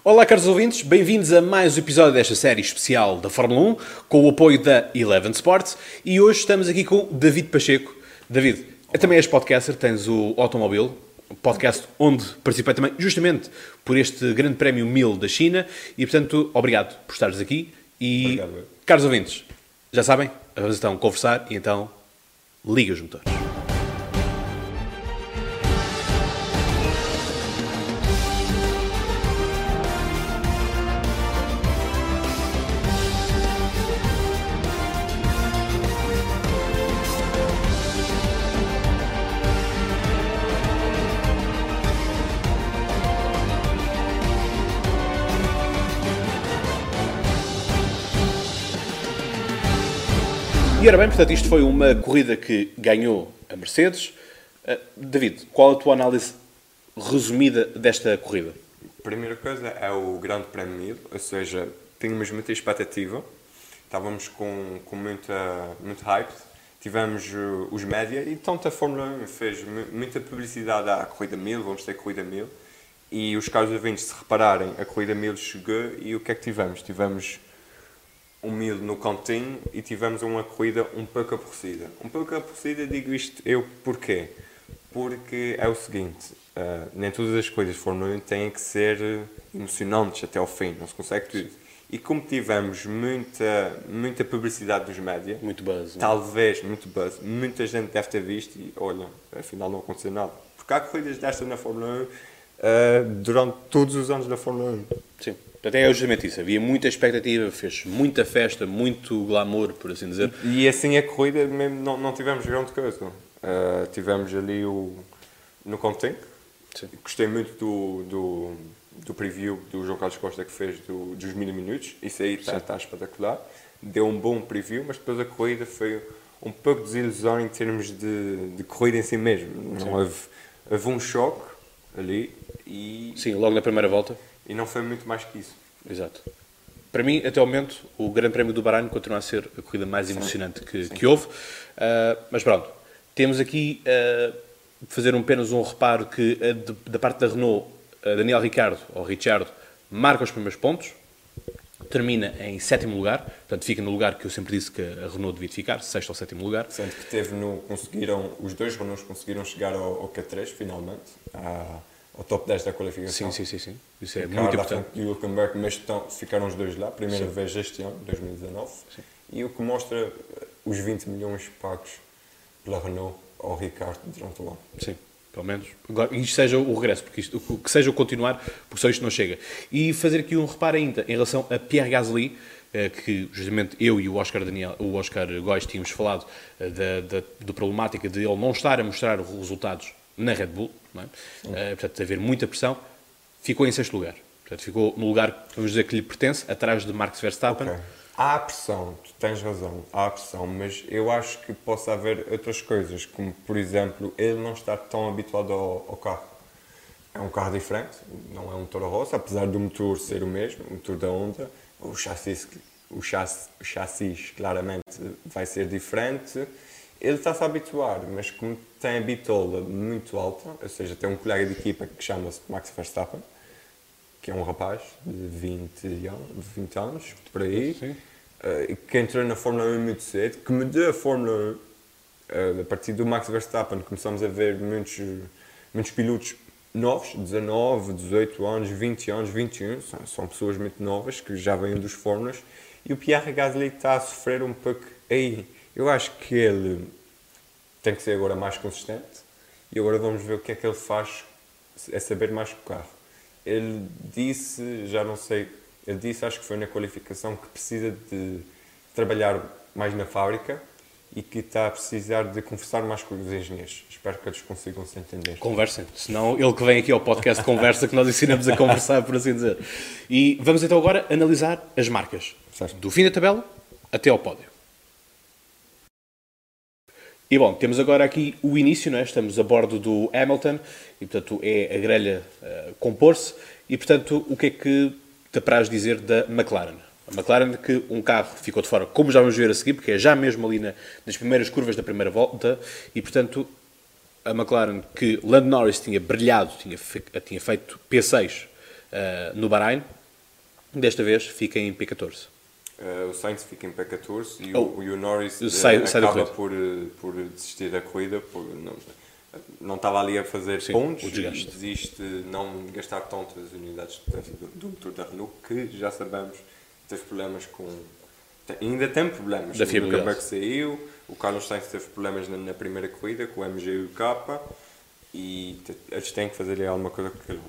Olá, caros ouvintes, bem-vindos a mais um episódio desta série especial da Fórmula 1, com o apoio da Eleven Sports, e hoje estamos aqui com David Pacheco. David, também és podcaster, tens o Automóvel, podcast onde participei também justamente por este grande prémio 1000 da China, e portanto, obrigado por estares aqui. E, Obrigado. caros ouvintes, já sabem, vamos então conversar e então liga os motores. Ora bem, portanto, isto foi uma corrida que ganhou a Mercedes. Uh, David, qual a tua análise resumida desta corrida? Primeira coisa é o Grande Prémio 1000, ou seja, tínhamos muita expectativa, estávamos com, com muita, muito hype, tivemos uh, os média e tanto a Fórmula 1 fez mu- muita publicidade à Corrida 1000, vamos ter Corrida 1000, e os caros ouvintes, se repararem, a Corrida 1000 chegou e o que é que tivemos? Tivemos um no cantinho e tivemos uma corrida um pouco aborrecida. Um pouco aborrecida, digo isto eu porquê? Porque é o seguinte, ah, nem todas as coisas 1 têm que ser eh, emocionantes até ao fim, não se consegue tudo. E como tivemos muita, muita publicidade dos média, Muito buzz. não é? talvez, muito buzz, muita gente deve ter visto e olha, afinal não aconteceu nada. Porque há corridas destas na Fórmula 1 ah, durante todos os anos da Fórmula 1. Sim. Portanto, é justamente isso. Havia muita expectativa, fez muita festa, muito glamour, por assim dizer. E assim a corrida mesmo não, não tivemos grande coisa. Uh, tivemos ali o no Content. Sim. Gostei muito do, do, do preview do João Carlos Costa que fez do, dos mil minutos. Isso aí está está espetacular. Deu um bom preview, mas depois a corrida foi um pouco de desilusão em termos de, de corrida em si mesmo. Não houve, houve um choque ali e, Sim, logo na primeira volta. E não foi muito mais que isso. Exato. Para mim, até ao momento, o Grande Prémio do Bahrein continua a ser a corrida mais emocionante que, que houve. Ah, mas pronto, temos aqui ah, fazer um, apenas um reparo que ah, de- da parte da Renault, ah, Daniel Ricardo, ou Richard, marca os primeiros pontos, termina em sétimo lugar, portanto fica no lugar que eu sempre disse que a Renault devia ficar, sexto ou sétimo lugar. Sendo que teve no, conseguiram, os dois Renaults conseguiram chegar ao, ao Q3 finalmente, à- ao top 10 da qualificação. Sim, sim, sim, sim. Isso é muito importante. frente do Hülkenberg, mas estão, ficaram os dois lá, primeira vez este ano, 2019. E o que mostra eh, os 20 milhões pagos pela Renault ao Ricardo durante o ano. Sim, pelo menos. Agora, isto seja o regresso, porque isto, o que seja o continuar, porque só isto não chega. E fazer aqui um reparo ainda em relação a Pierre Gasly, eh, que justamente eu e o Oscar, Daniel, o Oscar Góes tínhamos falado eh, da, da, da problemática de ele não estar a mostrar os resultados na Red Bull, é? Eh, portanto, haver muita pressão, ficou em sexto lugar. Portanto, ficou no lugar, vamos dizer, que lhe pertence, atrás de Max Verstappen. Ok. Há pressão, tu tens razão, há pressão, mas eu acho que possa haver outras coisas, como por exemplo, ele não estar tão habituado ao, ao carro. É um carro diferente, não é um Toro Rosso, apesar do motor ser o mesmo, o motor da Honda, o chassis, o chassis, o chassis claramente vai ser diferente. Ele está-se a habituar, mas como tem a bitola muito alta, ou seja, tem um colega de equipa que chama-se Max Verstappen, que é um rapaz de 20 anos, 20 anos por aí, Sim. eh, que entrou na Fórmula 1 muito cedo, que me deu a Fórmula 1. eh, a partir do Max Verstappen começamos a ver muitos, muitos pilotos novos, 19, 18 anos, 20 anos, 21, são, são pessoas muito novas que já vêm dos Fórmulas, e o Pierre Gasly está a sofrer um pouco aí. Eu acho que ele tem que ser agora mais consistente e agora vamos ver o que é que ele faz a saber mais que o carro. Ele disse, já não sei, ele disse, acho que foi na qualificação, que precisa de trabalhar mais na fábrica e que está a precisar de conversar mais com os engenheiros. Espero que eles consigam se entender. Conversem, senão ele que vem aqui ao podcast conversa, que nós ensinamos a conversar, por assim dizer. E vamos então agora analisar as marcas, Certo. do fim da tabela até ao pódio. E bom, temos agora aqui o início, não é? estamos a bordo do Hamilton e portanto é a grelha a compor-se e portanto o que é que te apraz dizer da McLaren? A McLaren que um carro ficou de fora, como já vamos ver a seguir, porque é já mesmo ali na- nas primeiras curvas da primeira volta e portanto a McLaren que Lando Norris tinha brilhado, tinha, fe- tinha feito P6 uh, no Bahrein. Desta vez fica em P14. Uh, o Sainz fica em P14 e, Oh, o, e o Norris sai- sai da acaba corrida. por, uh, por desistir da corrida. Por, não, não estava ali a fazer Sim, pontos e desiste de não gastar tantas unidades de potência do, do motor da Renault, que já sabemos teve problemas com. tem- ainda tem problemas. Da o. Hülkenberg saiu, o Carlos Sainz teve problemas na, na primeira corrida com o MG e o K e eles têm que fazer aí alguma coisa com aquele.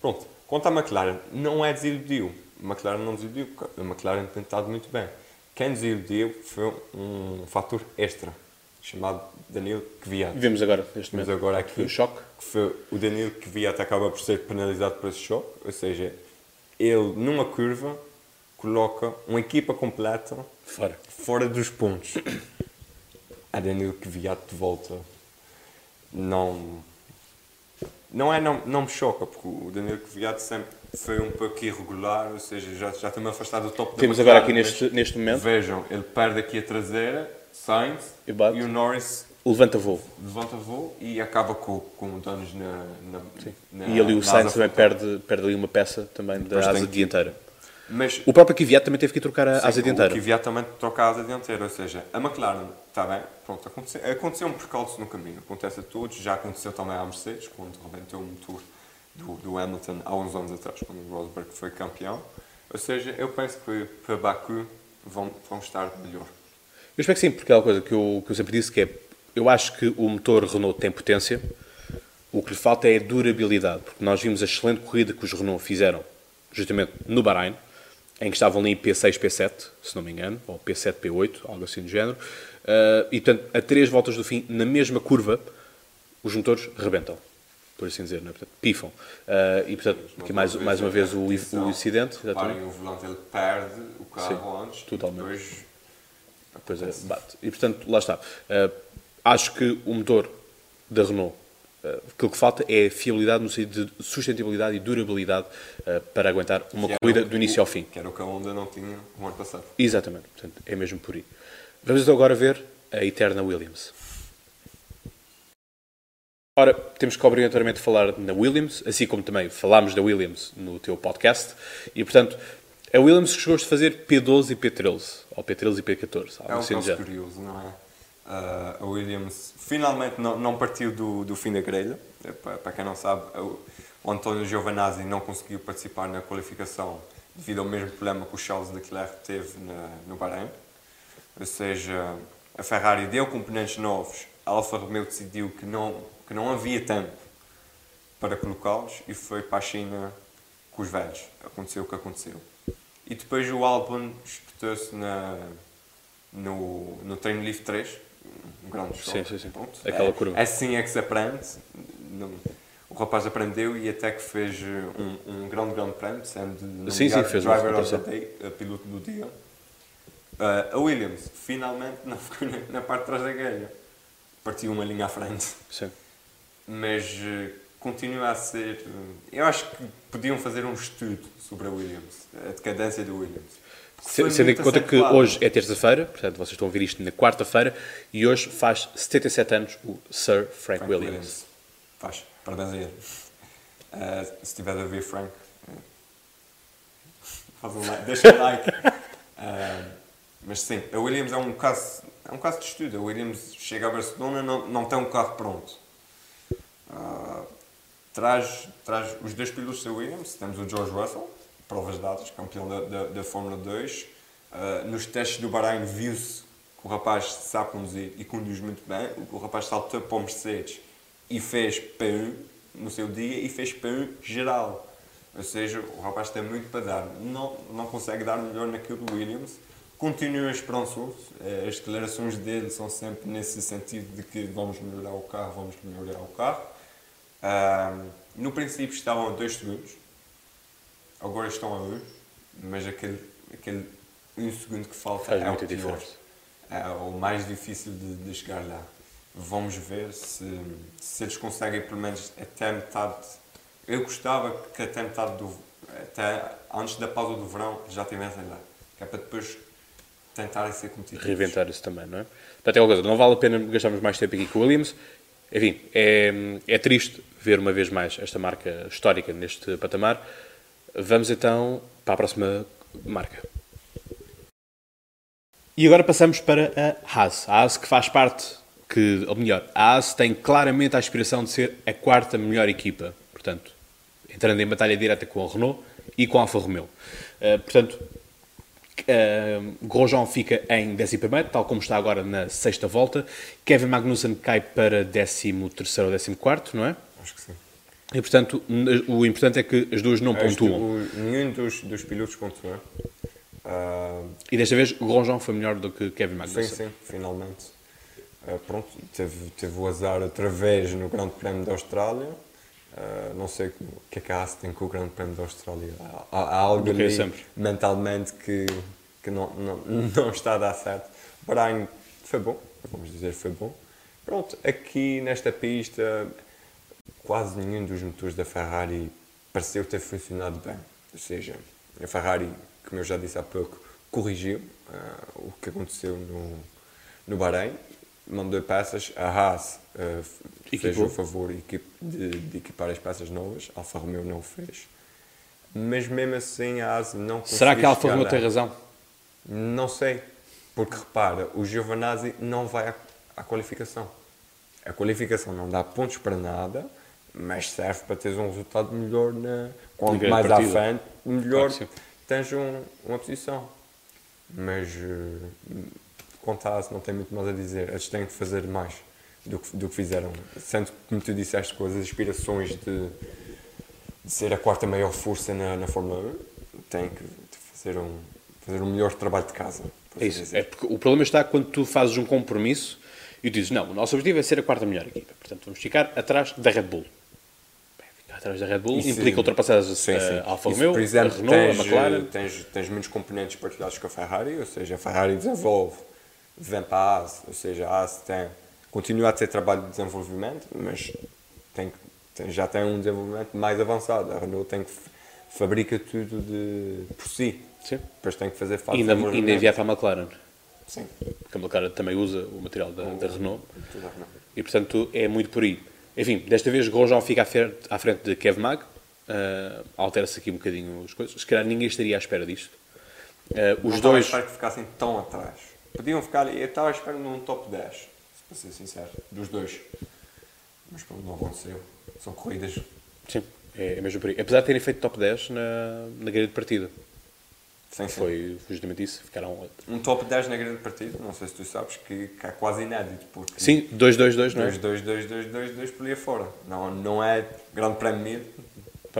Pronto, quanto à McLaren, não é desiludiu. McLaren não desiludiu, a McLaren tem estado muito bem. Quem desiludiu foi um fator extra, chamado Danilo Kvyat. Vemos agora, neste Mas momento, agora foi aqui, o choque. que foi o Danilo Kvyat acaba por ser penalizado por esse choque, ou seja, ele numa curva coloca uma equipa completa Fora. fora dos pontos. A Danilo Kvyat de volta não não é não, não me choca porque o Danilo Kvyat sempre foi um pouco irregular, ou seja, já já está-me afastado do top da Temos agora aqui neste, mas neste momento, Vejam, ele perde aqui a traseira, Sainz E e o Norris levanta voo. levanta voo e acaba com, com danos na, na, na E ali o Sainz asa também perde, perde ali uma peça também da asa que- dianteira. Mas O próprio Kvyat também teve que trocar a asa Sim, dianteira. O Kvyat também troca a asa dianteira, ou seja, a McLaren, está bem, pronto, aconteceu, aconteceu um percalço no caminho, acontece a todos, já aconteceu também à Mercedes, quando rebentou o motor do, do Hamilton há uns anos atrás, quando o Rosberg foi campeão. Ou seja, eu penso que para Baku vão, vão estar melhor. Eu espero que sim, porque é uma coisa que eu, que eu sempre disse que é, eu acho que o motor Renault tem potência, o que lhe falta é durabilidade, porque nós vimos a excelente corrida que os Renault fizeram, justamente no Bahrein, em que estavam ali em P6, P7, se não me engano, ou P7, P8, algo assim do género, Ah, e portanto, a três voltas do fim, na mesma curva, os motores rebentam, por assim dizer, não é? portanto, pifam. Ah, e portanto, aqui mais, mais uma vez o, o incidente. Reparem, o volante ele perde o carro antes, totalmente. e depois Pois é, bate. E portanto, lá está. Uh, acho que o motor da Renault, uh, aquilo que falta é fiabilidade no sentido de sustentabilidade e durabilidade uh, para aguentar uma que corrida o- do início ao fim. Que era o que a Honda não tinha o ano passado. Exatamente. Portanto, é mesmo por aí. Vamos então agora ver a eterna Williams. Ora, temos que obrigatoriamente falar na Williams, assim como também falámos da Williams no teu podcast. E, portanto, a Williams chegou a fazer P12 e P13, ou P13 e P14, algo É um assim caso género. curioso, não é? Ah, a Williams finalmente não, não partiu do, do fim da grelha. É, Para, para quem não sabe, o, o António Giovanazzi não conseguiu participar na qualificação devido ao mesmo problema que o Charles Leclerc teve na, no Bahrein. Ou seja, a Ferrari deu componentes novos, a Alfa Romeo decidiu que não, que não havia tempo para colocá-los e foi para a China com os velhos. Aconteceu o que aconteceu. E depois o Albon espetou-se no, no treino livre 3, um grande show. Sim, sim, sim. Pronto. Aquela é, curva. Assim é que se aprende. Não- o rapaz aprendeu e até que fez um, um grande, grande prémio, sendo Sim, sim, fez Driver of the. Day, a piloto do dia. Ah, a Williams finalmente não ficou na, na parte de trás da grelha. Partiu uma linha à frente Sim. Mas eh, continua a ser. eh, Eu acho que podiam fazer um estudo sobre a Williams, a decadência da Williams. Sendo em conta que hoje é terça-feira, portanto vocês estão a ouvir isto na quarta-feira, e hoje faz 77 anos o Sir Frank, Frank Williams. Faz, parabéns a ele. Eh, se estiver a ver, Frank, eh, faz um like, deixa um like. Eh, mas sim, a Williams é um caso, é um caso de estudo. A Williams chega a Barcelona não não tem um carro pronto. Ah, traz, traz os dois pilotos da Williams. Temos o George Russell, provas dadas, campeão da, da, da Fórmula 2. Ah, nos testes do Bahrein viu-se que o rapaz sabe conduzir e conduz muito bem. O rapaz saltou para o Mercedes e fez P1 no seu dia e fez P1 geral. Ou seja, o rapaz tem muito para dar. Não, não consegue dar melhor naquilo do Williams. Continua esperançoso. Eh, As declarações dele são sempre nesse sentido de que vamos melhorar o carro, vamos melhorar o carro. Ahm, no princípio estavam a 2 segundos, agora estão a 1, mas aquele, aquele 1 um segundo que falta Faz é o pior. diferença. É o mais difícil de, de chegar lá. Vamos ver se, se eles conseguem pelo menos até metade. Eu gostava que até metade do. até antes da pausa do verão já estivessem lá. Que é para depois tentarem ser competitivos. Reinventar isso também, não é? Portanto, é uma coisa, não vale a pena gastarmos mais tempo aqui com o Williams. Enfim, é, é triste ver uma vez mais esta marca histórica neste patamar. Vamos então para a próxima marca. E agora passamos para a Haas. A Haas que faz parte, que, ou melhor, a Haas tem claramente a aspiração de ser a quarta melhor equipa. Portanto, entrando em batalha direta com a Renault e com a Alfa Romeo. Uh, portanto, uh, Grosjean fica em 11 tal como está agora na sexta volta. Kevin Magnussen cai para 13 ou 14, não é? Acho que sim. E, portanto, o importante é que as duas não Este, pontuam. o- nenhum dos, dos pilotos pontua. Ah, E desta vez, Grosjean foi melhor do que Kevin sim, Magnussen. sim, finalmente. Ah, pronto, teve, teve o azar outra vez no Grande Prémio da Austrália. Ah, não sei o que é que a Haas tem com o Grande Prémio da Austrália. Há, há algo é ali sempre. mentalmente que, que não, não, não está a dar certo. Bahrein foi bom, vamos dizer, foi bom. Pronto, aqui nesta pista, quase nenhum dos motores da Ferrari pareceu ter funcionado bem. Ou seja, a Ferrari, como eu já disse há pouco, corrigiu ah, o que aconteceu no, no Bahrein, mandou peças. A Haas ah, fez o favor de, de equipar as peças novas, a Alfa Romeo não o fez. Mas mesmo assim a Haas não conseguiu Será que a Alfa Romeo tem razão? Não sei, porque repara, o Giovanazzi não vai à, à qualificação. A qualificação não dá pontos para nada, mas serve para teres um resultado melhor na. Quanto mais à frente, melhor Claro tens um- uma posição. Mas eh, quanto AS não tem muito mais a dizer. Eles têm que fazer mais do que, do que fizeram. Sendo que, como tu disseste, com as aspirações de, de ser a quarta maior força na, na Fórmula 1, têm que fazer um, fazer um melhor trabalho de casa. por É assim isso. dizer. É porque o problema está quando tu fazes um compromisso e dizes, não, o nosso objetivo é ser a quarta melhor equipa. Portanto, vamos ficar atrás da Red Bull. Bem, ficar atrás da Red Bull Isso- implica ultrapassar a Sim, sim. Alfa Isso, Romeo, por exemplo, a Renault, tens, a McLaren. Tens, tens muitos componentes partilhados com a Ferrari, ou seja, a Ferrari desenvolve, vem para a AS, ou seja, a AS tem, continua a ter trabalho de desenvolvimento, mas tem, tem- já tem um desenvolvimento mais avançado. A Renault tem que fabrica tudo de, por si. Sim. Depois tem que fazer E de ainda, ainda enviar para a McLaren. Sim. Porque a McLaren também usa o material da, da Renault. Renault. E, portanto, é muito por aí. Enfim, desta vez Grosjean fica à frente, de Kev Mag. Uh, Altera-se aqui um bocadinho as coisas. Se calhar ninguém estaria à espera disto. Uh, Não os à dois... espera que ficassem tão atrás. Podiam ficar eu estava à espera num top 10, se para ser sincero, dos dois. Mas pronto, não aconteceu. São corridas Sim, é, é mesmo por aí. Apesar de terem feito top 10 na, na grelha de partida. Sem ser. Foi justamente isso. Ficaram... Um top 10 na grande partida, não sei se tu sabes, que, que é quase inédito, porque Sim, 2-2-2, não é? 2, 2, 2, 2, 2, 2 por aí fora. Não, não é grande prémio mesmo,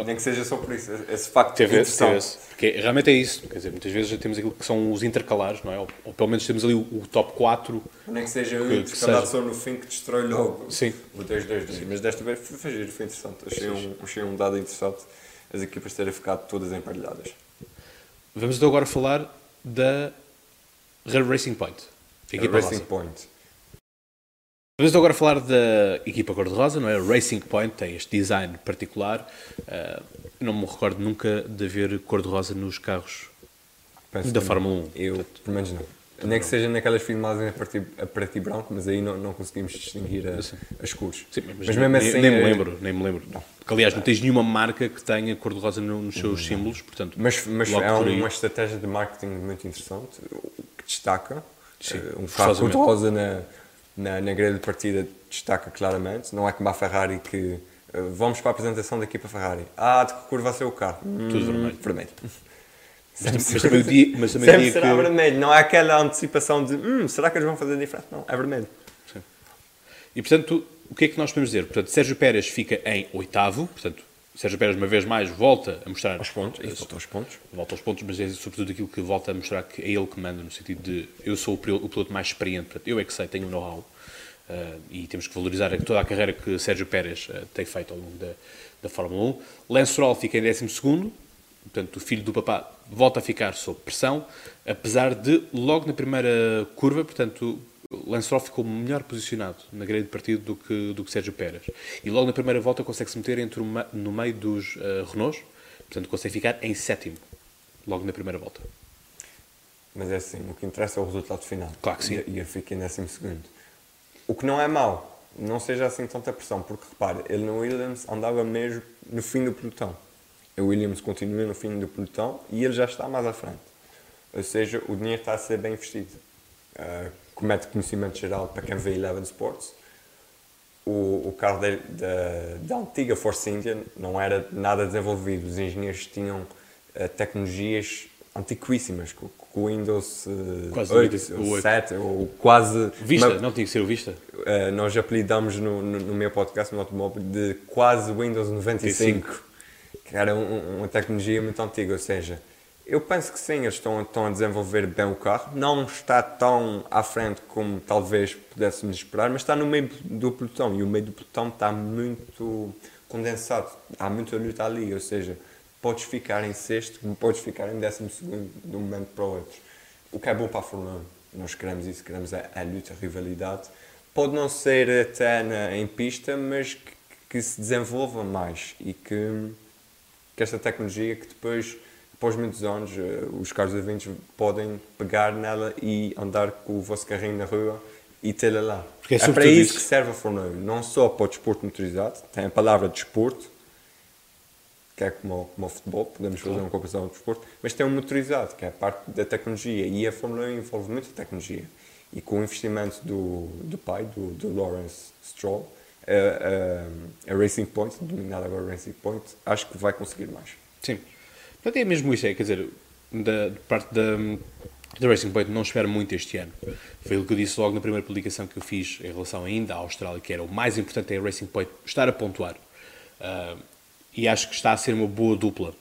nem que seja só por isso. Esse facto Teve interessante. teve esse. Porque realmente é isso. Quer dizer, muitas vezes já temos aquilo que são os intercalares, não é? Ou, ou pelo menos temos ali o, o top 4. Nem que seja Que- intercalado seja. só no fim que destrói logo Sim. o 2, 2, 2. Mas desta vez foi, foi, foi interessante. Achei um, achei um dado interessante as equipas terem ficado todas emparelhadas. Vamos então agora falar da Red Racing Point. Equipa Racing rosa. Point. Vamos então agora falar da equipa cor-de-rosa, não é? Racing Point tem este design particular. Uh, não me recordo nunca de haver cor-de-rosa nos carros Penso da Fórmula 1. Eu, pelo menos não. Nem que seja naquelas filmagens a preto, a preto e branco, mas aí não, não conseguimos distinguir a, as cores. Sim, mas, mas mesmo nem, assim. nem me é- lembro, nem me lembro. Porque, aliás, não tens nenhuma marca que tenha cor-de-rosa no- nos seus símbolos, portanto, Mas, mas é uma estratégia de marketing muito interessante, que destaca. Sim, Eh, um carro cor-de-rosa na, na, na grelha de partida destaca claramente. Não é como a Ferrari que. eh, vamos para a apresentação da equipa Ferrari. Ah, de que cor vai ser o carro? Tudo vermelho. Vermelho. Mas, mas também o dia, mas também o Sempre dia será que... vermelho. Não há aquela antecipação de hum, será que eles vão fazer diferente? Não, é vermelho. E, portanto, o que é que nós podemos dizer? Portanto, Sérgio Pérez fica em oitavo, portanto, Sérgio Pérez, uma vez mais, volta a mostrar... Aos pontos. Volta aos pontos. Volta aos pontos, mas é sobretudo aquilo que volta a mostrar que é ele que manda, no sentido de eu sou o piloto, mais experiente, portanto, eu é que sei, tenho o know-how. Uh, e temos que valorizar toda a carreira que Sérgio Pérez uh, tem feito ao longo da, da Fórmula 1. Lance Stroll fica em 12 portanto, o filho do papá volta a ficar sob pressão, apesar de, logo na primeira curva, portanto, Lance Stroll ficou melhor posicionado na grelha de partido do que, do que Sérgio Pérez. E logo na primeira volta consegue-se meter entre o ma- no meio dos uh, Renaults, portanto, consegue ficar em sétimo, logo na primeira volta. Mas é assim, o que interessa é o resultado final. Claro que sim. E, eu fiquei em décimo segundo. O que não é mau, não seja assim tanta pressão, porque repare, ele no Williams andava mesmo no fim do pelotão. A Williams continua no fim do pelotão e ele já está mais à frente. Ou seja, o dinheiro está a ser bem investido. Uh, como de conhecimento geral para quem vê Eleven Sports, o, o carro de, de, da antiga Force India não era nada desenvolvido. Os engenheiros tinham uh, tecnologias antiquíssimas, com, o Windows uh, quase 8, 8, ou 7, ou quase... Vista, uma, não tinha que ser o Vista. Uh, nós apelidamos no, no, no, meu podcast, no automóvel, de quase Windows 95, que era um, uma tecnologia muito antiga, ou seja, eu penso que sim, eles estão, estão a desenvolver bem o carro. Não está tão à frente como talvez pudéssemos esperar, mas está no meio do pelotão e o meio do pelotão está muito condensado. Há muita luta ali, ou seja, podes ficar em sexto, podes ficar em décimo segundo de um momento para o outro. O que é bom para a Fórmula 1. Nós queremos isso, queremos a, a luta, a rivalidade. Pode não ser até na, em pista, mas que, que se desenvolva mais e que, que esta tecnologia que depois após muitos anos, eh, os carros ouvintes podem pegar nela e andar com o vosso carrinho na rua e tê-la lá. Porque é, é para isso, isso que serve a Fórmula 1, não só para o desporto motorizado, tem a palavra desporto, que é como, como o futebol, podemos fazer uma comparação de desporto, mas tem um motorizado, que é a parte da tecnologia, e a Fórmula 1 envolve muita tecnologia. E com o investimento do, do pai, do, do Lawrence Stroll, a, a, a Racing Point, dominada agora Racing Point, acho que vai conseguir mais. Sim. Portanto, é mesmo isso, é, quer dizer, da, de parte da, da Racing Point não espero muito este ano. Foi o que eu disse logo na primeira publicação que eu fiz em relação ainda à Austrália, que era o mais importante é a Racing Point estar a pontuar. Uh, e acho que está a ser uma boa dupla,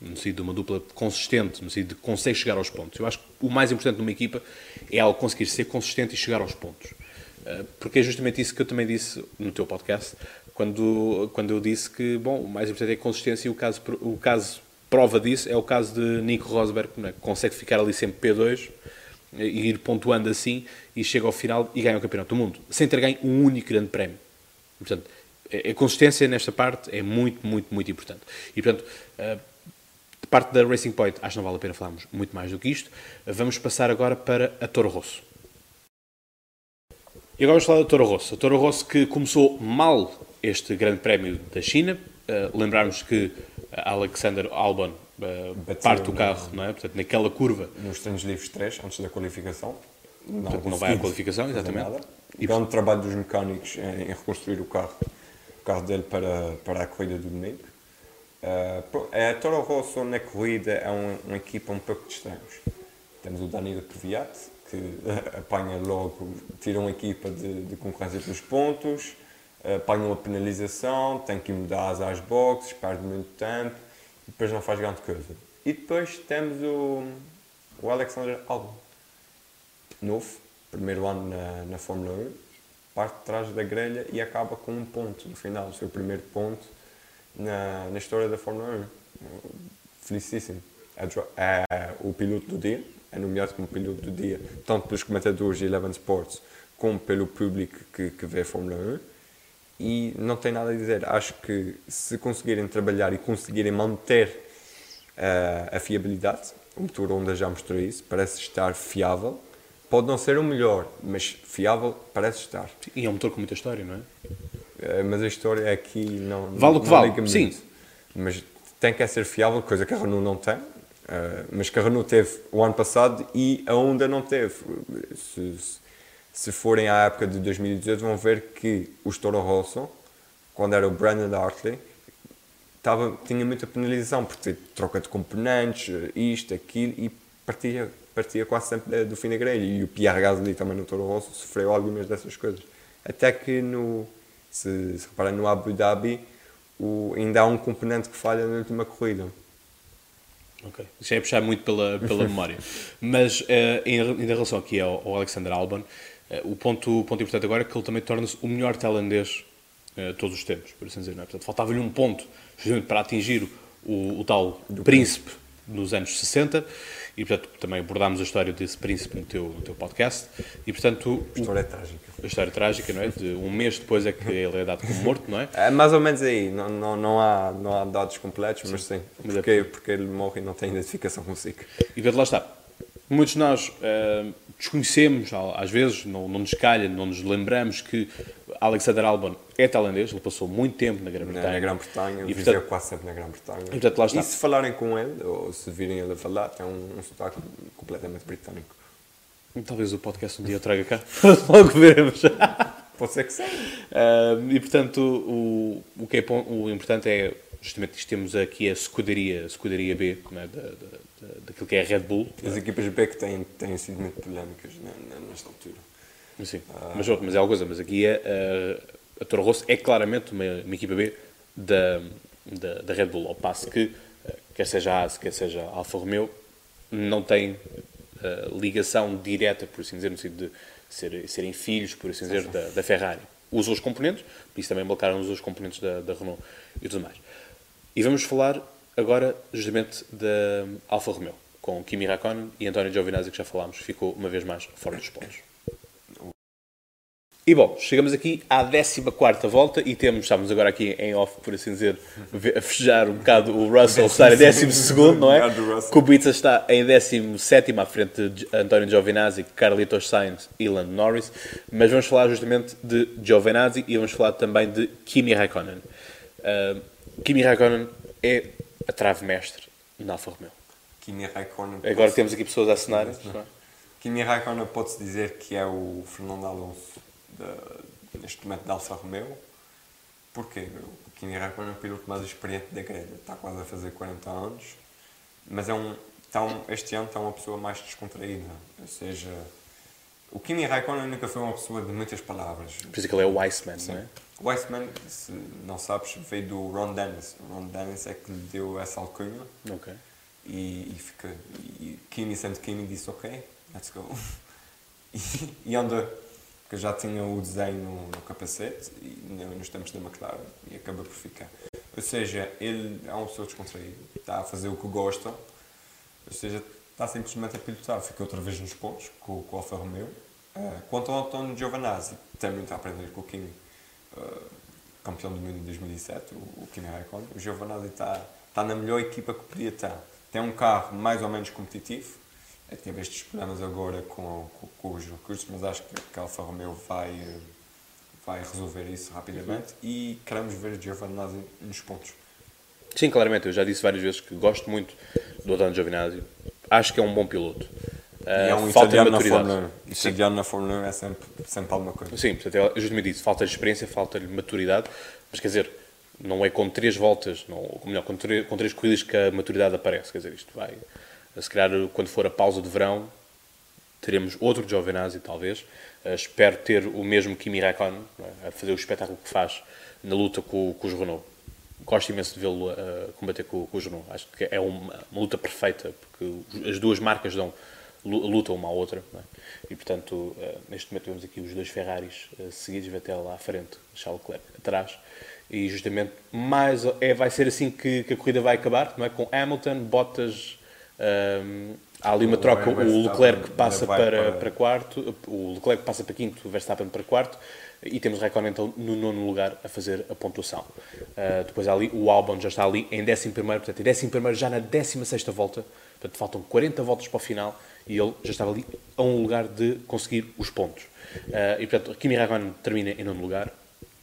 no sentido de uma dupla consistente, no sentido de consegue chegar aos pontos. Eu acho que o mais importante numa equipa é ela conseguir ser consistente e chegar aos pontos. Uh, porque é justamente isso que eu também disse no teu podcast, quando, quando eu disse que, bom, o mais importante é a consistência e o caso, o caso prova disso é o caso de Nico Rosberg, que, é? consegue ficar ali sempre P2 e ir pontuando assim e chega ao final e ganha o Campeonato do Mundo, sem ter ganho um único grande prémio. Portanto, a consistência nesta parte é muito, muito, muito importante. E, portanto, eh, de parte da Racing Point, acho que não vale a pena falarmos muito mais do que isto. Vamos passar agora para a Toro Rosso. E agora vamos falar da Toro Rosso. A Toro Rosso que começou mal este grande prémio da China. Uh, lembrarmos que Alexander Albon uh, parte o carro, não é? Portanto, naquela curva. Nos treinos livres 3, antes da qualificação. Não, Portanto, não vai à qualificação, exatamente. Nada. E grande trabalho dos mecânicos em, em, reconstruir o carro, o carro dele para, para a corrida do domingo. Uh, a Toro Rosso na corrida é um, uma equipa um pouco de estranhos. Temos o Danilo Kvyat, que apanha logo, tira uma equipa de, de concorrência pelos pontos, apanha uma penalização, tem que mudar as às boxes, perde muito tempo e depois não faz grande coisa. E depois temos o, o Alexander Albon, novo, primeiro ano na, na Fórmula 1, parte de trás da grelha e acaba com um ponto no final, o seu primeiro ponto na, na história da Fórmula 1. Felicíssimo. É, é o piloto do dia, é nomeado como piloto do dia, tanto pelos comentadores de Eleven Sports como pelo público que, que vê a Fórmula 1 e não tem nada a dizer. Acho que se conseguirem trabalhar e conseguirem manter uh, a fiabilidade, o motor Honda já mostrou isso, parece estar fiável. Pode não ser o melhor, mas fiável parece estar. E é um motor com muita história, não é? Uh, mas a história aqui não. Vale o que vale, sim. Mas tem que ser fiável, coisa que a Renault não tem. Uh, mas que a Renault teve o ano passado e a Honda não teve. Se, se, forem à época de 2018, vão ver que o Toro Rosso, quando era o Brandon Hartley, tinha muita penalização, porque troca de componentes, isto, aquilo, e partia, partia quase sempre do fim da grelha. E o Pierre Gasly também no Toro Rosso sofreu algumas dessas coisas. Até que, no, se, se reparem, no Abu Dhabi, o, ainda há um componente que falha na última corrida. Ok, isso é puxar muito pela, pela memória. Mas uh, em, em relação aqui ao, ao Alexander Albon, eh, o ponto, o ponto importante agora é que ele também torna-se o melhor tailandês de uh, todos os tempos, por assim dizer. Não é? Portanto, faltava-lhe um ponto justamente para atingir o, o tal príncipe nos anos 60 e, portanto, também abordámos a história desse príncipe no teu, no teu podcast e, portanto... A história é trágica. A história é trágica, não é? De um mês depois é que ele é dado como morto, não é? É mais ou menos aí, não, não, não, há, não há dados completos, sim. mas sim, porque, é porque ele morre e não tem identificação consigo. E, portanto, lá está. Muitos de nós... Uh, desconhecemos, às vezes, não, não nos calha, não nos lembramos que Alexander Albon é tailandês, ele passou muito tempo na Grã-Bretanha. na Grã-Bretanha, E, viveu portanto- quase sempre na Grã-Bretanha. E, portanto, lá está. E se falarem com ele, ou se virem ele a falar, tem um, um sotaque completamente britânico. Talvez o podcast um dia eu traga cá. Logo veremos. Pode ser que sim. Ah, e portanto, o, o que é o importante é justamente isto: temos aqui a escuderia, a escuderia B é? da, da, da- daquilo que é a Red Bull. As equipas B que têm, têm sido muito polémicas nesta altura. Sim. Mas, outra- mas é uma coisa, mas aqui é, a, Toro Rosso é claramente uma, uma equipa B da, da, da Red Bull, ao passo que, eh, quer seja a AS, quer seja a Alfa Romeo, não tem eh, ligação direta, por assim dizer, no sentido de ser, serem filhos, por assim dizer, da, da Ferrari. Usam os componentes, por isso também embarcaram os componentes da, da Renault e tudo mais. E vamos falar agora justamente da Alfa Romeo, com Kimi Raikkonen e António Giovinazzi, que já falámos, ficou uma vez mais fora dos pontos. E bom, chegamos aqui à 14 volta e temos, estamos agora aqui em off, por assim dizer, a festejar um bocado o Russell estar em 12, não é? Kubica está em 17 à frente de António Giovinazzi, Carlitos Sainz e Lando Norris. Mas vamos falar justamente de Giovinazzi e vamos falar também de Kimi Raikkonen. Uh, Kimi Raikkonen é a trave mestre na Alfa Romeo. Kimi Raikkonen. Agora temos aqui pessoas a assinar. não é? Kimi Raikkonen pode-se dizer que é o Fernando Alonso neste momento da Alfa Romeo. Porquê? O Kimi Raikkonen é o piloto mais experiente da grelha. Está quase a fazer 40 anos. Mas é um, está um- este ano está uma pessoa mais descontraída. Ou seja, o Kimi Raikkonen nunca foi uma pessoa de muitas palavras. Por isso que ele é o Iceman, não é? O Iceman, se não sabes, veio do Ron Dennis. O Ron Dennis é que lhe deu essa alcunha Ok. e, e fica. E Kimi, sendo Kimi, disse: Ok, let's go. E, e anda, porque já tinha o desenho no, capacete e no- nos tempos da McLaren e acaba por ficar. Ou seja, ele é uma pessoa descontraída, está a fazer o que gosta, ou seja, está simplesmente a pilotar. Fica outra vez nos pontos com, com o Alfa Romeo. Ah, quanto ao António Giovanazzi, tem muito a aprender com o Kimi. Ah, campeão do mundo em 2007, o, o Kimi Raikkonen. O Giovanazzi está, está na melhor equipa que podia estar. Tem um carro mais ou menos competitivo. É, teve estes problemas agora com, com, com os recursos, mas acho que, que a Alfa Romeo vai, vai resolver isso rapidamente e queremos ver o Giovanazzi nos pontos. Sim, claramente, eu já disse várias vezes que gosto muito do António Giovinazzi. Acho que é um bom piloto. E é Ah, um falta de na. Fórmula 1. Italiano na Fórmula 1 é sempre, sempre alguma coisa. Sim, portanto, é justamente isso. Falta de experiência, falta de maturidade. Mas quer dizer, não é com três voltas, não, ou melhor, com três, com três corridas que a maturidade aparece. Quer dizer, isto vai. Se calhar, quando for a pausa de verão, teremos outro Giovinazzi, talvez. Ah, espero ter o mesmo Kimi Raikkonen é? a fazer o espetáculo que faz na luta com, com os Renault. Gosto imenso de vê-lo a combater com, com os Renault. Acho que é uma, uma luta perfeita, porque as duas marcas dão lu- lutam uma à outra. é? E, portanto, eh, neste momento vemos aqui os dois Ferraris seguidos, Vettel à frente, Charles Leclerc atrás. E justamente mais é, vai ser assim que, que a corrida vai acabar, não é? Com Hamilton, Bottas, ehm, há ali uma O troca, o Leclerc passa para, para- para quarto, o Leclerc passa para quinto, o Verstappen para quarto, e temos Raikkonen então no nono lugar a fazer a pontuação. Uh, depois ali, o Albon já está ali em décimo primeiro, portanto em décimo primeiro já na décima sexta volta, portanto faltam 40 voltas para o final, e ele já estava ali a um lugar de conseguir os pontos. Uh, e portanto, Kimi Raikkonen termina em nono lugar,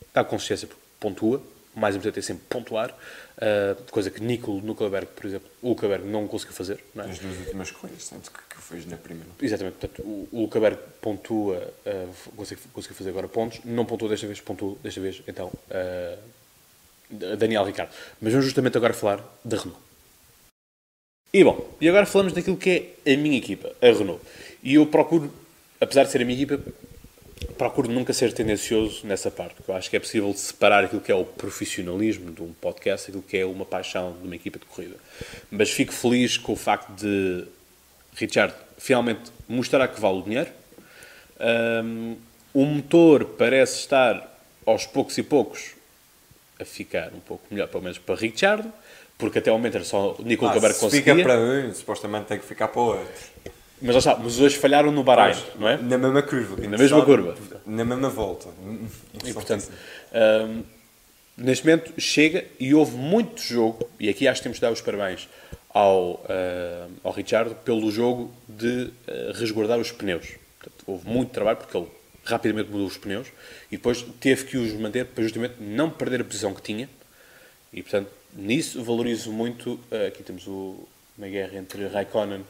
está com consciência porque pontua, mais importante é sempre pontuar, uh, coisa que Nico Huckelberg, por exemplo, o Huckelberg não conseguiu fazer, não é? Nas duas últimas corridas, tanto que, que fez na primeira. Exatamente, portanto, o, o pontua, uh, consegue fazer agora pontos, não pontuou desta vez, pontuou desta vez, então, uh, Daniel Ricardo. Mas vamos justamente agora falar da Renault. E bom, e agora falamos daquilo que é a minha equipa, a Renault. E eu procuro, apesar de ser a minha equipa, procuro nunca ser tendencioso nessa parte, porque eu acho que é possível separar aquilo que é o profissionalismo de um podcast, aquilo que é uma paixão de uma equipa de corrida. Mas fico feliz com o facto de Richard finalmente mostrar que vale o dinheiro. Um, o motor parece estar aos poucos e poucos a ficar um pouco melhor, pelo menos para Richard, porque até ao momento era só o Nico Ah, Huckelberg se conseguia. fica para um, supostamente tem que ficar para o outro. Mas, está, mas os dois falharam no Bahrein, não é? Na mesma curva. Na mesma curva. Na mesma volta. E, portanto, hum, neste momento chega e houve muito jogo, e aqui acho que temos de dar os parabéns ao, ah, ao Richard pelo jogo de ah, resguardar os pneus. Portanto, houve muito trabalho, porque ele rapidamente mudou os pneus e depois teve que os manter para justamente não perder a posição que tinha. E portanto, nisso valorizo muito. eh, aqui temos o, uma guerra entre Raikkonen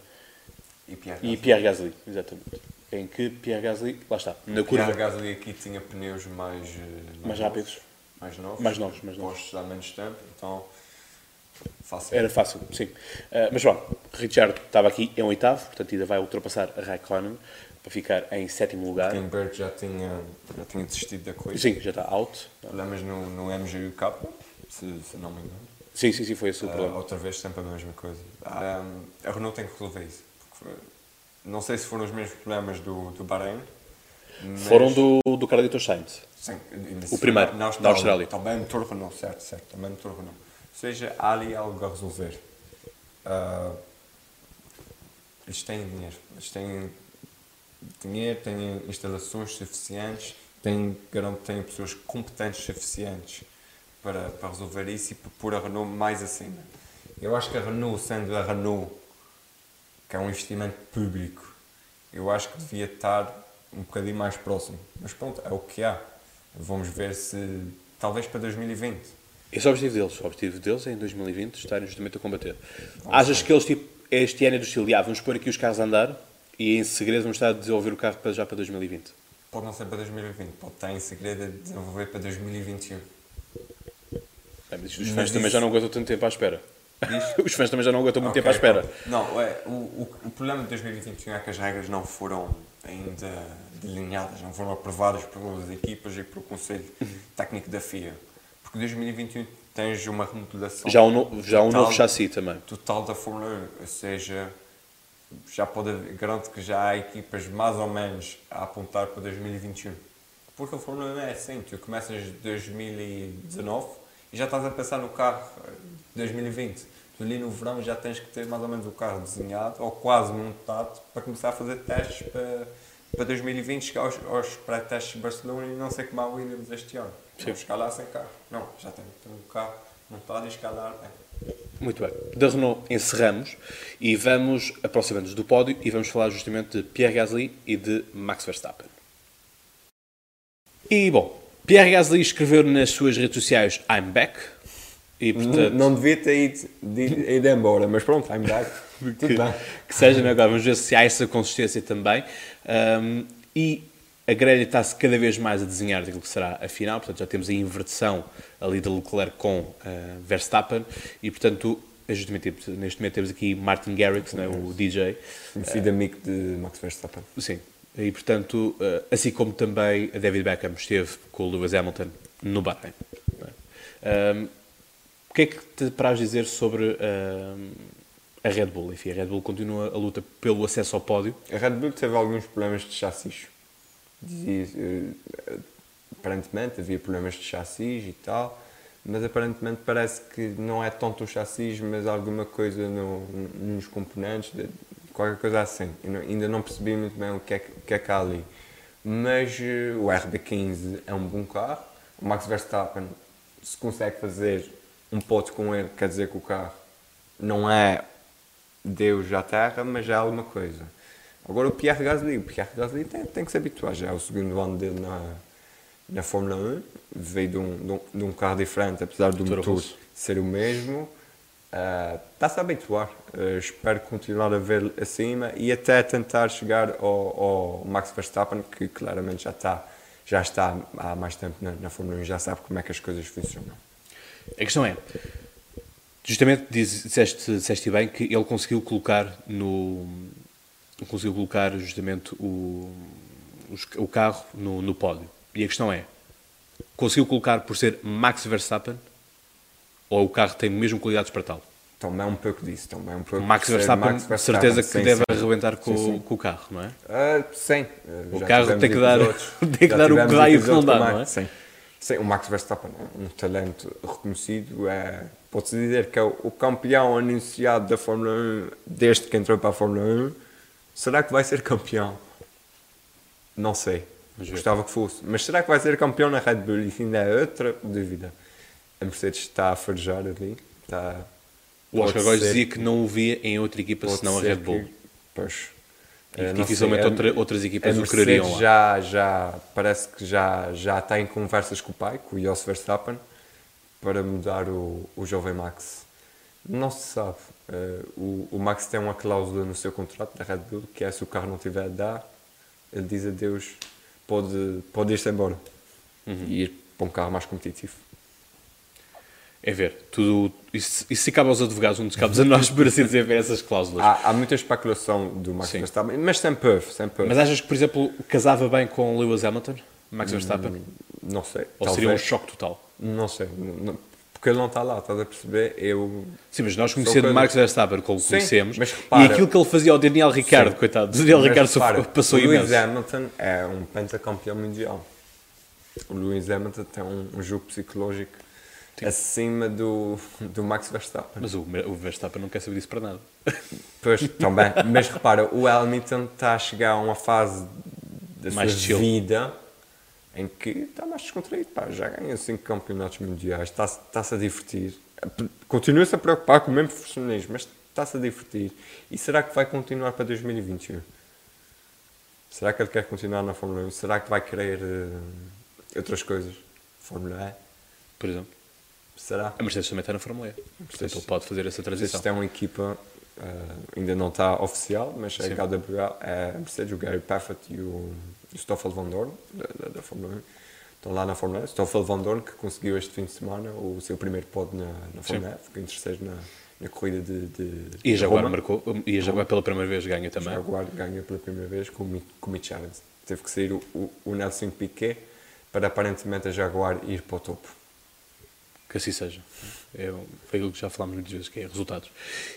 E Pierre e Pierre Gasly, exatamente. Em que Pierre Gasly, lá está, na curva. Pierre Gasly aqui tinha pneus mais, eh, Mais rápidos. mais novos, Mais novos, mais novos. postos há menos tempo, então fácil. Era fácil, sim. Eh, mas pronto, Richard estava aqui em oitavo, portanto ainda vai ultrapassar a Raikkonen para ficar em sétimo lugar. Kenberg já tinha, já tinha desistido da corrida. Sim, já está out. Problemas no, no MGUK, se, se não me engano. Sim, sim, sim, foi esse o Ah, problema. outra vez sempre a mesma coisa. Ah, a Renault tem que resolver isso. Não sei se foram os mesmos problemas do, do Bahrein. mas- Foram do, do Carlitos Sainz. Sim, O primeiro, na na Austrália. Também motor Renault, certo, certo. Também motor Renault. Ou seja, há ali algo a resolver. Ah, eles têm dinheiro. Eles têm dinheiro, têm instalações suficientes, têm, garanto, têm pessoas competentes suficientes para, para resolver isso e para pôr a Renault mais acima. Eu acho que a Renault, sendo a Renault, que é um investimento público, eu acho que devia estar um bocadinho mais próximo. Mas pronto, é o que há. Vamos ver se, talvez para 2020. Esse é o objetivo deles. O objetivo deles é em 2020 estarem justamente a combater. Achas que eles, tipo, este ano é do estilo, ah, vamos pôr aqui os carros a andar e em segredo vamos estar a desenvolver o carro para, já para 2020? Pode não ser para 2020, pode estar em segredo a desenvolver para 2021. Bem, mas os fãs também isso- já não aguentam tanto tempo à espera. Os fãs também já não aguentam muito Ok, tempo à espera. pronto. Não, é, o, o, o problema de 2021 é que as regras não foram ainda delineadas, não foram aprovadas pelas equipas e pelo Conselho. Técnico da FIA. Porque 2021 tens uma remodelação Já um, no- já um total- novo chassi também. total da Fórmula 1, ou seja, já pode haver, garanto que já há equipas mais ou menos a apontar para 2021. Porque a Fórmula 1 é assim, tu começas 2019 e já estás a pensar no carro de 2020. Tu ali no verão já tens que ter mais ou menos o carro desenhado ou quase montado para começar a fazer testes para, para 2020, chegar aos, aos pré-testes de Barcelona e não sei como há o Williams este ano. Sim. Chegar lá sem carro. Não, já tem que ter o carro montado e escalar bem. Muito bem. Da Renault encerramos e vamos aproximando-nos do pódio e vamos falar justamente de Pierre Gasly e de Max Verstappen. E bom, Pierre Gasly escreveu nas suas redes sociais I'm back e portanto Não devia ter ido, de- ido embora, mas pronto, back. Tudo que, bem. que seja, né? agora vamos ver se há essa consistência também. Um, e a grelha está-se cada vez mais a desenhar daquilo que será a final, portanto já temos a inversão ali de Leclerc com uh, Verstappen e portanto é justamente neste momento temos aqui Martin Garrix, né, o DJ, Conhecido amigo de Max Verstappen. sim, e portanto uh, assim como também a David Beckham esteve com o Lewis Hamilton no Bahrein. não é? Um, o que é que te paras dizer sobre um, a Red Bull? Enfim, a Red Bull continua a luta pelo acesso ao pódio. A Red Bull teve alguns problemas de chassis. Dizia, eh, aparentemente havia problemas de chassis e tal, mas aparentemente parece que não é tanto o chassis, mas alguma coisa no, nos componentes, qualquer coisa assim. Ainda não percebi muito bem o que é o que, é que há ali. Mas eh, o RB15 é um bom carro. O Max Verstappen, se consegue fazer um pódio com ele, quer dizer que o carro não é Deus à terra, mas é alguma coisa. Agora o Pierre Gasly, o Pierre Gasly tem, tem que se habituar, já é o segundo ano dele na, na Fórmula 1, veio de um, de um, de um carro diferente, apesar do Motor ser o mesmo, está-se a habituar, Ah, espero continuar a ver acima e até tentar chegar ao, ao Max Verstappen, que claramente já está, já está há mais tempo na, na Fórmula 1 já sabe como é que as coisas funcionam. A questão é, justamente diz- disseste, disseste bem que ele conseguiu colocar no conseguiu colocar justamente o, o carro no, no pódio. E a questão é, conseguiu colocar por ser Max Verstappen ou o carro tem mesmo qualidades para tal? Também um pouco disso, também um pouco Max Verstappen, Max de certeza que sim, deve sim. arrebentar com, Sim, com o carro, não é? Ah, sim. O Já carro tem que dar- tem que Já dar o que dá e o que não dá, o não é? Sim. Sim, o Max Verstappen é um talento reconhecido. É, Pode-se dizer que é o, campeão anunciado da Fórmula 1 desde que entrou para a Fórmula 1. Será que vai ser campeão? Não sei. Gostava que fosse. Mas será que vai ser campeão na Red Bull? Isso ainda é outra dúvida. A Mercedes está a farejar ali. Está, O Oscar ser dizia que não o via em outra equipa senão a Red Bull. que- pois, E Eh, não dificilmente sei, a- outra- outras equipas a o Mercedes lá. já, já parece que já, já está em conversas com o pai, com o Jos Verstappen, para mudar o, o jovem Max. Não se sabe. Eh, o, o Max tem uma cláusula no seu contrato da Red Bull que é se o carro não tiver a dar, ele diz adeus, pode, pode ir-se embora Uhum. e ir para um carro mais competitivo. É ver, tudo, isso, isso se cabe aos advogados, não nos cabe a nós, por assim dizer, ver essas cláusulas. Há, há muita especulação do Max Sim. Verstappen, mas sem puff, sem puff. Mas achas que, por exemplo, casava bem com Lewis Hamilton, Max Verstappen? Não sei. Ou talvez. seria um choque total? Não sei. não- porque ele não está lá, estás a perceber? Eu. Sim, mas nós conhecendo coisas- Max Verstappen, como Sim, conhecemos, mas repara- e aquilo que ele fazia ao Daniel Ricardo, Sim. coitado, o Daniel Mas Ricardo repara, passou o Lewis imenso. Hamilton é um pentacampeão mundial. O Lewis Hamilton tem um, um jogo psicológico acima do, do Max Verstappen. Mas o, o Verstappen não quer saber disso para nada. Pois, também. Mas repara, o Hamilton está a chegar a uma fase da Mais sua chill. vida em que está mais descontraído. Pá, já ganha 5 campeonatos mundiais, está-se está-se a divertir. Continua-se a preocupar com o mesmo profissionalismo, mas está-se a divertir. E será que vai continuar para 2021? Será que ele quer continuar na Fórmula 1? Será que vai querer eh, outras coisas? Fórmula E? Por exemplo, Será? a Mercedes também está na Fórmula E. Portanto, ele pode fazer essa transição. Mercedes tem uma equipa, eh, ainda não está oficial, mas é Sim. a KWA, é a Mercedes, o Gary Paffett e o, o Stoffel Van Dorn, da, da, da Fórmula 1. Estão lá na Fórmula 1. Stoffel Van Dorn, que conseguiu este fim de semana o seu primeiro pódio na, na Fórmula 1, ficou em terceiro na, na corrida de, de E a Jaguar marcou, e a Jaguar pela primeira vez ganha também. Jaguar ganha pela primeira vez com com o Mitch Evans. Teve que sair o, o, o Nelson Piquet para aparentemente a Jaguar ir para o topo. Que assim seja. É, foi aquilo que já falámos muitas vezes, que é resultados.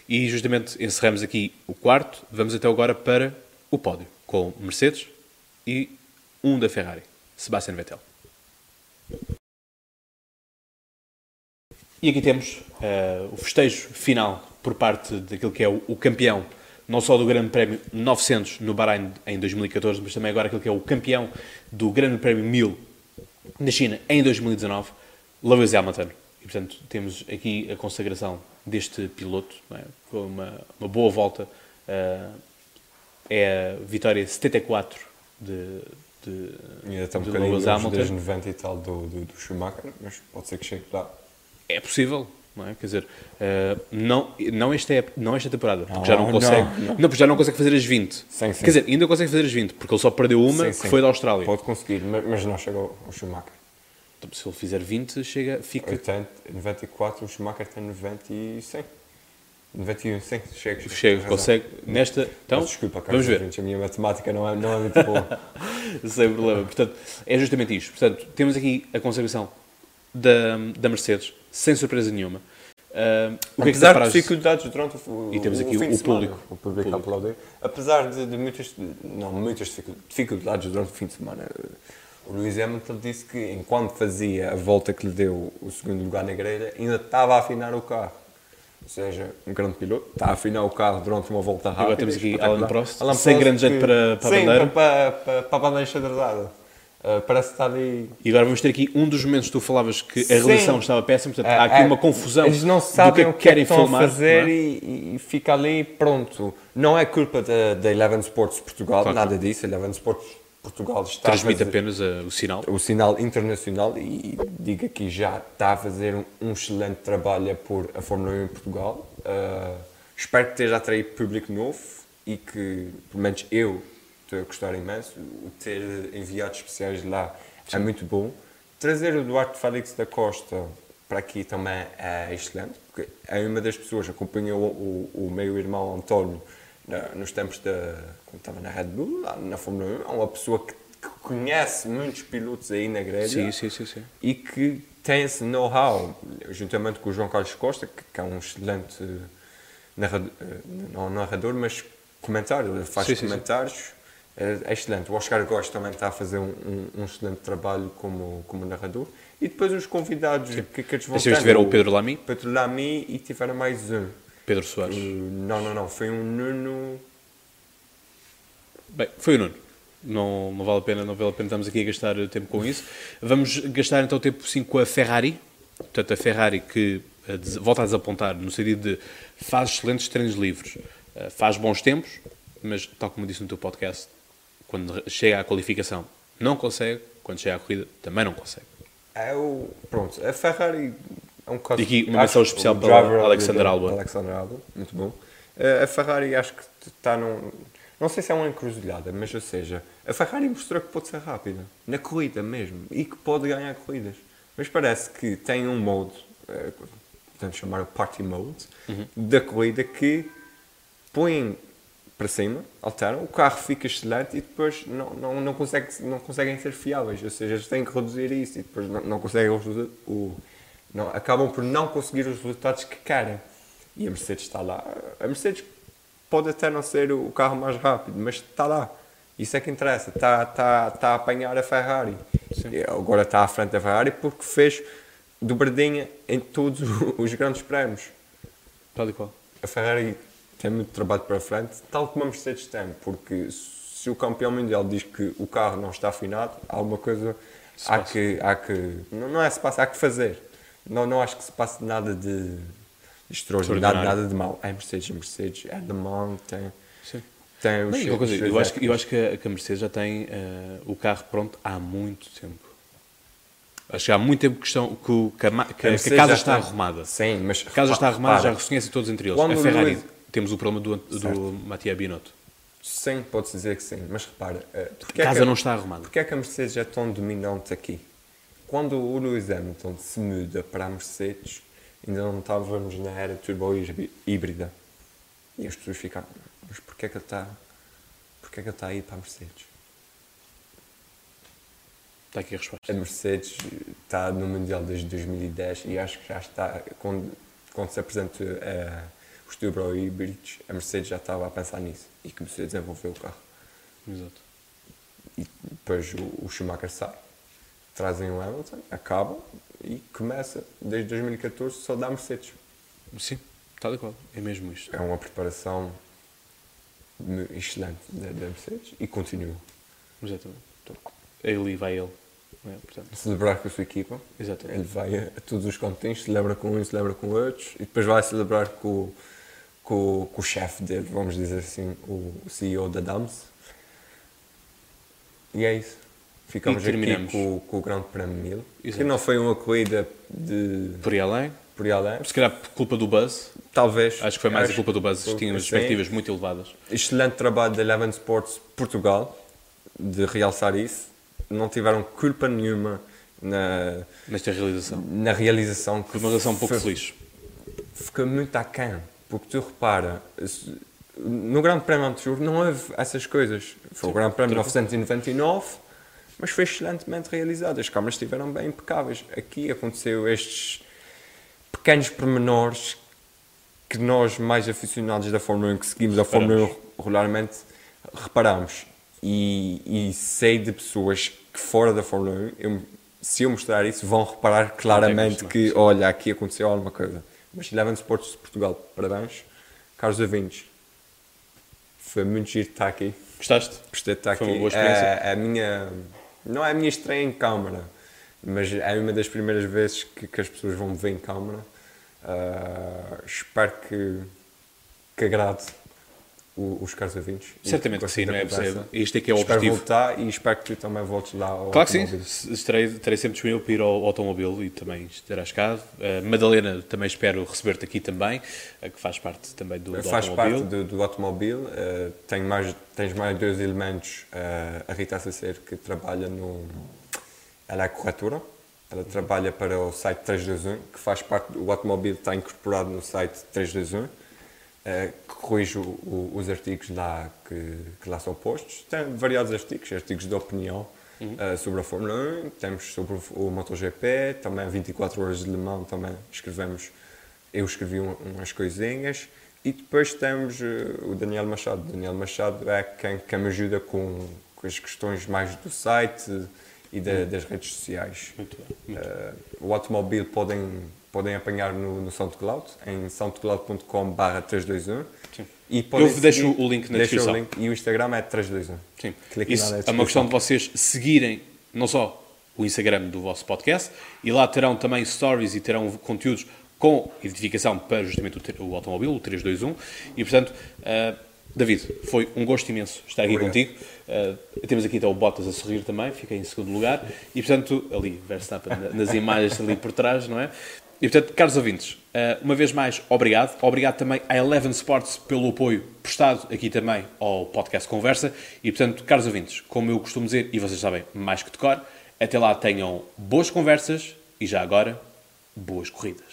E justamente encerramos aqui o quarto. Vamos então agora para o pódio, com Mercedes e um da Ferrari, Sebastian Vettel. E aqui temos eh, o festejo final por parte daquele que é o, o campeão, não só do Grande Prémio 900 no Bahrein em 2014, mas também agora aquele que é o campeão do Grande Prémio 1000 na China em 2019, Lewis Hamilton. E, portanto, temos aqui a consagração deste piloto, não é? com uma, uma boa volta. eh, é a vitória 74 de, de, E ainda está um de Lewis Hamilton. das 90 e tal do, do, do Schumacher, mas pode ser que chegue lá. É possível, não é? Quer dizer, eh, não, não, esta é, não esta temporada, porque Não, já não não, consegue. não. porque já não consegue fazer as 20. Sim, sim. Quer dizer, ainda consegue fazer as 20, porque ele só perdeu uma, Sim, que foi da Austrália. Pode conseguir, mas, não chega ao, ao Schumacher. Se ele fizer 20, chega, fica. 80, 94, o Schumacher tem 90 e 100. 91, 100, chega. Chega, razão. consegue. Nesta. Então, Peço Desculpa, vamos Carlos, ver. ouvintes, a minha matemática não é, não é muito boa. Sem problema. Portanto, é justamente isto. Portanto, temos aqui a consagração da, da Mercedes, sem surpresa nenhuma. Ah, o que é que Apesar de dificuldades durante o, E temos o aqui o semana, público. O público a aplaudir. Apesar de, de muitas, não, muitas dificu- dificuldades durante o fim de semana, o Lewis Hamilton disse que enquanto fazia a volta que lhe deu o segundo lugar na grelha, ainda estava a afinar o carro. Ou seja, um grande piloto, está a afinar o carro durante uma volta rápida. agora temos aqui espetacular. Alan Prost, sem grande jeito para- para a sim, bandeira. para, para, para a bandeira enxadrezada. Uh, parece que está ali E agora vamos ter aqui um dos momentos que tu falavas que a Sim. relação estava péssima, portanto, há aqui É, é, uma confusão Eles não do que sabem é o que que querem estão filmar. a fazer é? e, e fica ali pronto. Não é culpa da, Eleven Sports Portugal, Claro. nada disso. Eleven Sports Portugal está Transmite a apenas ah, o sinal. o sinal internacional e diga que já está a fazer um, um excelente trabalho a pôr a Fórmula 1 em Portugal. Uh, espero que esteja a atrair público novo e que, pelo menos eu, estou a gostar imenso. O ter enviados especiais lá é muito bom. Trazer o Duarte Félix da Costa para aqui também é excelente, porque é uma das pessoas que acompanhou o, o, o meu irmão António na- nos tempos da, quando estava na Red Bull, lá na Fórmula 1. É uma pessoa que, que conhece muitos pilotos aí na grelha Sim, sim, sim, sim. e que tem esse know-how, juntamente com o João Carlos Costa, que, que é um excelente eh, narrador, eh, não narrador, mas comentário, ele faz Sim, sim, sim. comentários, é, é excelente. O Oscar Góes também está a fazer um, um, um excelente trabalho como, como narrador. E depois os convidados que, que eles vão tendo, tiveram o Pedro Lamy, Pedro Lamy e tiveram mais um. Pedro Soares. Não, não, não, foi um Nuno... Bem, foi o Nuno. Não, não vale a pena, não vale a pena estarmos aqui a gastar tempo com isso. Vamos gastar então tempo sim com a Ferrari. Portanto, a Ferrari que volta a desapontar no sentido de faz excelentes treinos livres, eh, faz bons tempos, mas tal como disse no teu podcast, quando chega à qualificação não consegue, quando chega à corrida também não consegue. É o. Pronto, a Ferrari é um caso. E aqui uma menção especial para driver Alexander de- Albon. Alexander Albon, muito bom. Eh, A Ferrari acho que está num. Não sei se é uma encruzilhada, mas ou seja, a Ferrari mostrou que pode ser rápida, na corrida mesmo, e que pode ganhar corridas. Mas parece que tem um modo, eh, podemos chamar o party mode, Uhum. da corrida que põem para cima, alteram, o carro fica excelente e depois não, não, não, consegue, não conseguem ser fiáveis. Ou seja, eles têm que reduzir isso e depois não, não conseguem o, não, acabam por não conseguir os resultados que querem. E a Mercedes está lá. A Mercedes pode até não ser o carro mais rápido, mas está lá. Isso é que interessa. Está, está, está a apanhar a Ferrari. Agora está à frente da Ferrari porque fez dobradinha em todos os grandes prémios Tal e qual. a Ferrari tem muito trabalho para frente, tal como a Mercedes tem, porque se o campeão mundial diz que o carro não está afinado, há alguma coisa Se há passa. que, há que. Não, não é se passa, há que fazer. Não, não acho que se passe nada de extraordinário, nada de mau. É Mercedes, é Mercedes, é Le Mans, tem, Sim. tem os coisa, os eu, acho que, eu acho que a, que a Mercedes já tem eh, o carro pronto há muito tempo. Acho que há muito tempo que, estão, que, o- que a, que a- a casa já está tem- arrumada. Sim, mas. A casa está arrumada, já repara, reconhecem todos entre eles. Quando a Ferrari, Lewis- temos o problema do, do. Mattia Binotto. Sim, pode-se dizer que sim, mas repara. eh, A é casa que- não está arrumada. Porquê é que a Mercedes é tão dominante aqui? Quando o Lewis Hamilton se muda para a Mercedes, ainda não estávamos na era turbo hí- híbrida. E as pessoas ficaram, mas porquê é que ele está, porquê é que ele está a ir para a Mercedes? Está aqui a resposta. A Mercedes está no Mundial desde 2010 e acho que já está, quando, quando se apresentou eh, os turbo híbridos, a Mercedes já estava a pensar nisso e começou a desenvolver o carro. Exato. E depois o, o Schumacher sai, trazem o Hamilton, acabam e começa desde 2014 só da Mercedes. Sim, tal e qual. É mesmo isto. É uma preparação excelente da, da Mercedes e continua. Exatamente. Então, ele e vai ele. é? Portanto, Celebrar com a sua equipa, exatamente. ele vai a, a todos os continentes, celebra com uns, celebra com outros e depois vai celebrar com, com, com o chefe dele, vamos dizer assim, o CEO da DAMS. E é isso. Ficamos E aqui com, com o Grande Prémio 1000, que não foi uma corrida de Por aí além, por aí além. se calhar por culpa do Buzz, Talvez. acho que foi mais a culpa do Buzz, Sim. tinham as expectativas muito elevadas. Excelente trabalho da Eleven Sports Portugal, de realçar isso. Não tiveram culpa nenhuma na, Nesta realização. na realização. que Foi uma relação um pouco foi- feliz. Fica muito aquém. Porque tu repara, no Grande Prémio anterior não houve essas coisas. Foi o Grande Prémio 999, mas foi excelentemente realizado. As câmaras estiveram bem impecáveis. Aqui aconteceu estes pequenos pormenores que nós, mais aficionados da Fórmula 1, que seguimos a Fórmula 1 regularmente, reparamos. E, e sei de pessoas que fora da Fórmula 1, eu- se eu mostrar isso, vão reparar claramente que, perceber, olha, aqui aconteceu alguma coisa. Mas Eleven Sports de Portugal, parabéns. Caros ouvintes, foi muito giro estar aqui. Gostaste? Gostei de estar Foi aqui. uma boa experiência. É, a minha, não é a minha estreia em câmara, mas é uma das primeiras vezes que, que as pessoas vão me ver em câmara. Ah, espero que, que agrade os caros ouvintes. Certamente que sim, não é? conversa. Este é que é o espero objetivo. voltar e espero que tu também voltes lá ao Claro que sim, automóvel. Estarei, estarei sempre disponível para ir ao automóvel e também estarás cá. Uh, Madalena, também espero receber-te aqui também, uh, que faz parte também do, do Faz automóvel. parte do, do automóvel. eh, tem mais, tens mais dois elementos. eh, a Rita Sacer, que trabalha no. Ela é corretora. Ela trabalha para o site 321, que faz parte. O automóvel está incorporado no site 321, eh, que corrige o- o- os artigos lá que, que lá são postos. Tem variados artigos, artigos de opinião. eh, sobre a Fórmula 1, temos sobre o, o MotoGP, também 24 horas de Le Mans, também escrevemos eu escrevi um- umas coisinhas e depois temos eh, o Daniel Machado. O Daniel Machado é quem, quem me ajuda com, com as questões mais do site e da- das redes sociais. Muito bem. muito Eh, o automóvel podem, podem apanhar no, no SoundCloud, em soundcloud.com.br 321. Sim. E podem Eu deixo seguir- o link na deixo descrição. O link, e o Instagram é 321. Sim. Cliquem Isso é uma questão de vocês seguirem não só o Instagram do vosso podcast, e lá terão também stories e terão conteúdos com identificação para justamente o, o automóvel, o 321, e portanto, uh, David, foi um gosto imenso estar aqui Obrigado. contigo. Uh, temos aqui então o Bottas a sorrir também, fiquei em segundo lugar. E portanto, ali, Verstappen na- nas imagens ali por trás, não é? E portanto, caros ouvintes, uh, uma vez mais, obrigado. Obrigado também à Eleven Sports pelo apoio prestado aqui também ao podcast Conversa. E portanto, caros ouvintes, como eu costumo dizer, e vocês sabem mais que de cor, até lá tenham boas conversas e já agora, boas corridas.